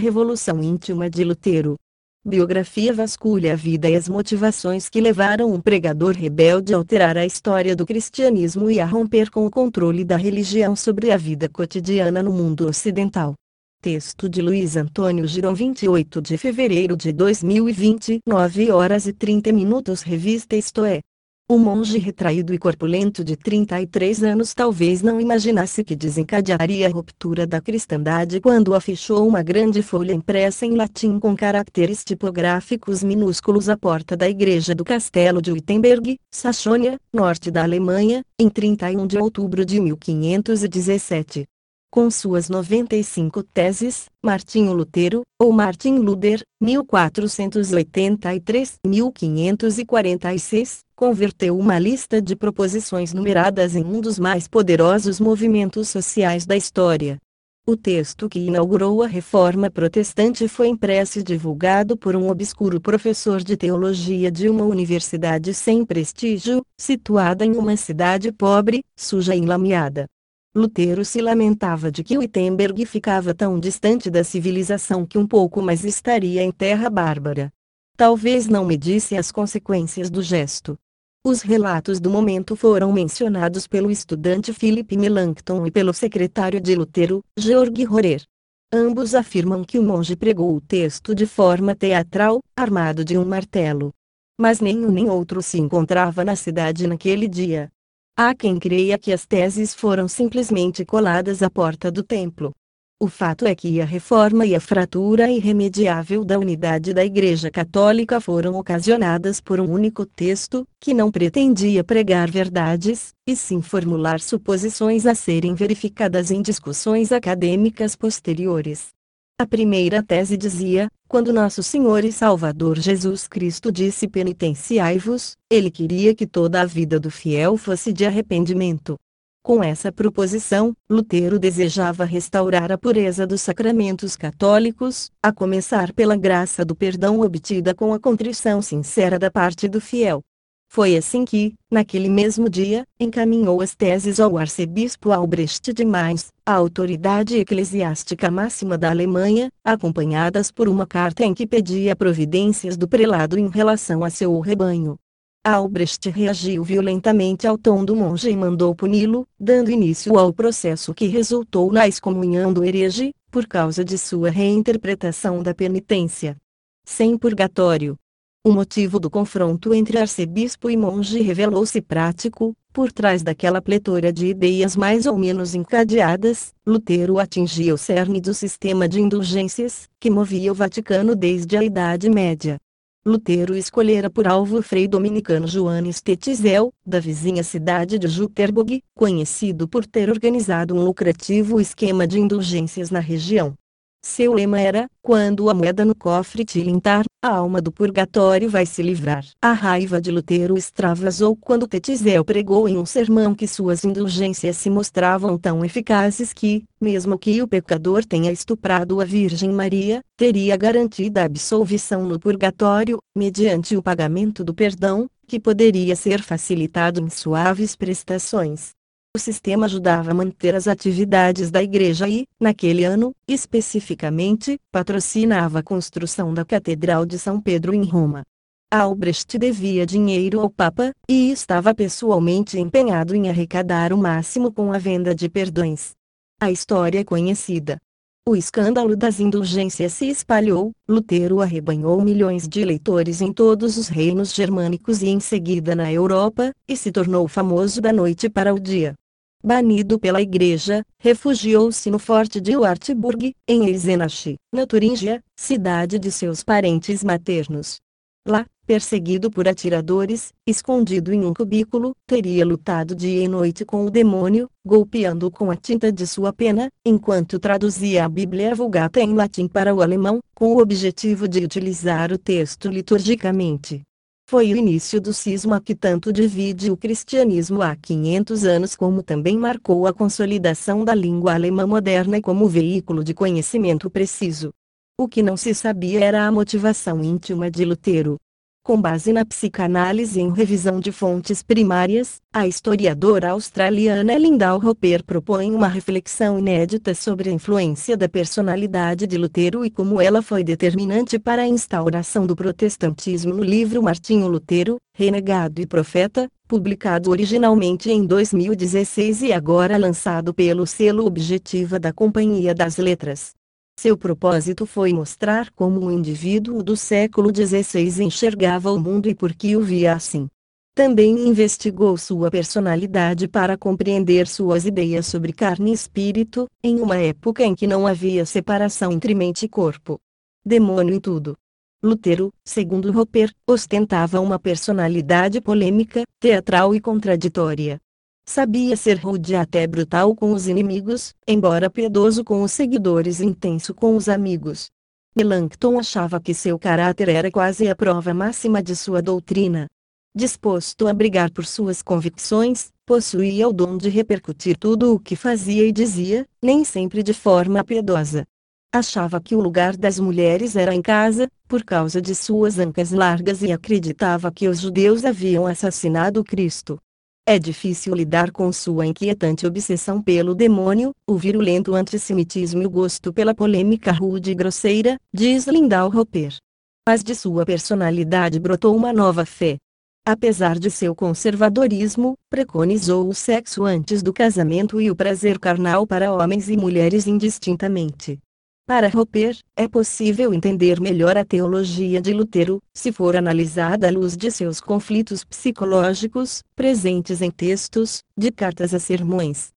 Revolução íntima de Lutero. Biografia vasculha a vida e as motivações que levaram um pregador rebelde a alterar a história do cristianismo e a romper com o controle da religião sobre a vida cotidiana no mundo ocidental. Texto de Luiz Antônio Girão 28 de fevereiro de 2020 9 horas e 30 minutos Revista Isto é. O monge retraído e corpulento de 33 anos talvez não imaginasse que desencadearia a ruptura da cristandade quando afixou uma grande folha impressa em latim com caracteres tipográficos minúsculos à porta da igreja do castelo de Wittenberg, Saxônia, norte da Alemanha, em 31 de outubro de 1517. Com suas 95 teses, Martinho Lutero, ou Martin Luther, 1483-1546, converteu uma lista de proposições numeradas em um dos mais poderosos movimentos sociais da história. O texto que inaugurou a reforma protestante foi impresso e divulgado por um obscuro professor de teologia de uma universidade sem prestígio, situada em uma cidade pobre, suja e enlameada. Lutero se lamentava de que Wittenberg ficava tão distante da civilização que um pouco mais estaria em terra bárbara. Talvez não medisse as consequências do gesto. Os relatos do momento foram mencionados pelo estudante Philip Melanchthon e pelo secretário de Lutero, Georg Rorer. Ambos afirmam que o monge pregou o texto de forma teatral, armado de um martelo. Mas nenhum nem outro se encontrava na cidade naquele dia. Há quem creia que as teses foram simplesmente coladas à porta do templo. O fato é que a reforma e a fratura irremediável da unidade da Igreja Católica foram ocasionadas por um único texto, que não pretendia pregar verdades, e sim formular suposições a serem verificadas em discussões acadêmicas posteriores. A primeira tese dizia: quando nosso Senhor e Salvador Jesus Cristo disse penitenciai-vos, ele queria que toda a vida do fiel fosse de arrependimento. Com essa proposição, Lutero desejava restaurar a pureza dos sacramentos católicos, a começar pela graça do perdão obtida com a contrição sincera da parte do fiel. Foi assim que, naquele mesmo dia, encaminhou as teses ao arcebispo Albrecht de Mainz, a autoridade eclesiástica máxima da Alemanha, acompanhadas por uma carta em que pedia providências do prelado em relação a seu rebanho. Albrecht reagiu violentamente ao tom do monge e mandou puni-lo, dando início ao processo que resultou na excomunhão do herege, por causa de sua reinterpretação da penitência. Sem purgatório, o motivo do confronto entre arcebispo e monge revelou-se prático, por trás daquela pletora de ideias mais ou menos encadeadas, Lutero atingia o cerne do sistema de indulgências, que movia o Vaticano desde a Idade Média. Lutero escolhera por alvo o frei dominicano Joanes Tetzel, da vizinha cidade de Jutterburg, conhecido por ter organizado um lucrativo esquema de indulgências na região. Seu lema era: quando a moeda no cofre tilintar, a alma do purgatório vai se livrar. A raiva de Lutero extravasou quando Tetzel pregou em um sermão que suas indulgências se mostravam tão eficazes que, mesmo que o pecador tenha estuprado a Virgem Maria, teria garantida a absolvição no purgatório, mediante o pagamento do perdão, que poderia ser facilitado em suaves prestações. O sistema ajudava a manter as atividades da igreja e, naquele ano, especificamente, patrocinava a construção da Catedral de São Pedro em Roma. Albrecht devia dinheiro ao Papa, e estava pessoalmente empenhado em arrecadar o máximo com a venda de perdões. A história é conhecida. O escândalo das indulgências se espalhou, Lutero arrebanhou milhões de eleitores em todos os reinos germânicos e em seguida na Europa, e se tornou famoso da noite para o dia. Banido pela igreja, refugiou-se no forte de Wartburg, em Eisenach, na Turíngia, cidade de seus parentes maternos. Lá, perseguido por atiradores, escondido em um cubículo, teria lutado dia e noite com o demônio, golpeando-o com a tinta de sua pena, enquanto traduzia a Bíblia Vulgata em latim para o alemão, com o objetivo de utilizar o texto liturgicamente. Foi o início do cisma que tanto divide o cristianismo há 500 anos como também marcou a consolidação da língua alemã moderna como veículo de conhecimento preciso. O que não se sabia era a motivação íntima de Lutero. Com base na psicanálise em revisão de fontes primárias, a historiadora australiana Linda Roper propõe uma reflexão inédita sobre a influência da personalidade de Lutero e como ela foi determinante para a instauração do protestantismo no livro Martinho Lutero, Renegado e Profeta, publicado originalmente em 2016 e agora lançado pelo selo Objetiva da Companhia das Letras. Seu propósito foi mostrar como o indivíduo do século XVI enxergava o mundo e por que o via assim. Também investigou sua personalidade para compreender suas ideias sobre carne e espírito, em uma época em que não havia separação entre mente e corpo. Demônio em tudo. Lutero, segundo Roper, ostentava uma personalidade polêmica, teatral e contraditória. Sabia ser rude até brutal com os inimigos, embora piedoso com os seguidores e intenso com os amigos. Melanchthon achava que seu caráter era quase a prova máxima de sua doutrina. Disposto a brigar por suas convicções, possuía o dom de repercutir tudo o que fazia e dizia, nem sempre de forma piedosa. Achava que o lugar das mulheres era em casa, por causa de suas ancas largas e acreditava que os judeus haviam assassinado Cristo. É difícil lidar com sua inquietante obsessão pelo demônio, o virulento antissemitismo e o gosto pela polêmica rude e grosseira, diz Lindau Roper. Mas de sua personalidade brotou uma nova fé. Apesar de seu conservadorismo, preconizou o sexo antes do casamento e o prazer carnal para homens e mulheres indistintamente. Para Roper, é possível entender melhor a teologia de Lutero, se for analisada à luz de seus conflitos psicológicos, presentes em textos, de cartas a sermões.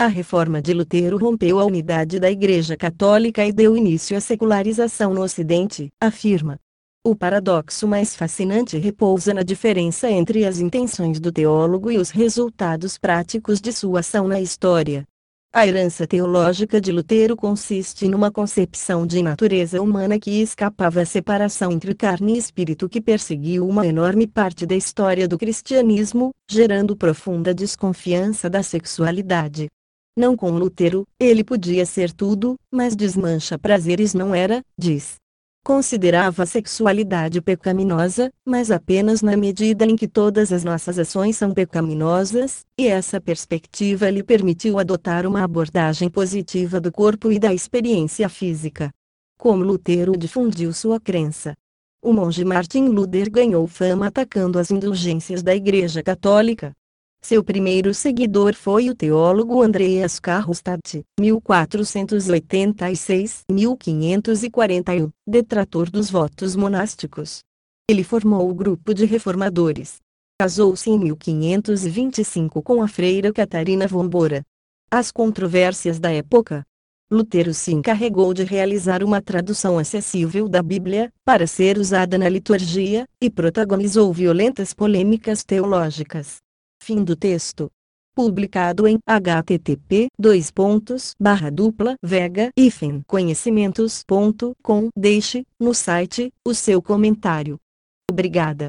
A reforma de Lutero rompeu a unidade da Igreja Católica e deu início à secularização no Ocidente, afirma. O paradoxo mais fascinante repousa na diferença entre as intenções do teólogo e os resultados práticos de sua ação na história. A herança teológica de Lutero consiste numa concepção de natureza humana que escapava à separação entre carne e espírito que perseguiu uma enorme parte da história do cristianismo, gerando profunda desconfiança da sexualidade. Não com Lutero, ele podia ser tudo, mas desmancha prazeres não era, diz considerava a sexualidade pecaminosa, mas apenas na medida em que todas as nossas ações são pecaminosas, e essa perspectiva lhe permitiu adotar uma abordagem positiva do corpo e da experiência física. Como Lutero difundiu sua crença. O monge Martin Luther ganhou fama atacando as indulgências da Igreja Católica, seu primeiro seguidor foi o teólogo Andreas Karlstadt, 1486-1541, detrator dos votos monásticos. Ele formou o grupo de reformadores. Casou-se em 1525 com a freira Catarina von Bora. As controvérsias da época. Lutero se encarregou de realizar uma tradução acessível da Bíblia, para ser usada na liturgia, e protagonizou violentas polêmicas teológicas. Fim do texto. Publicado em http dois pontos barra dupla vega conhecimentos.com Deixe, no site, o seu comentário. Obrigada.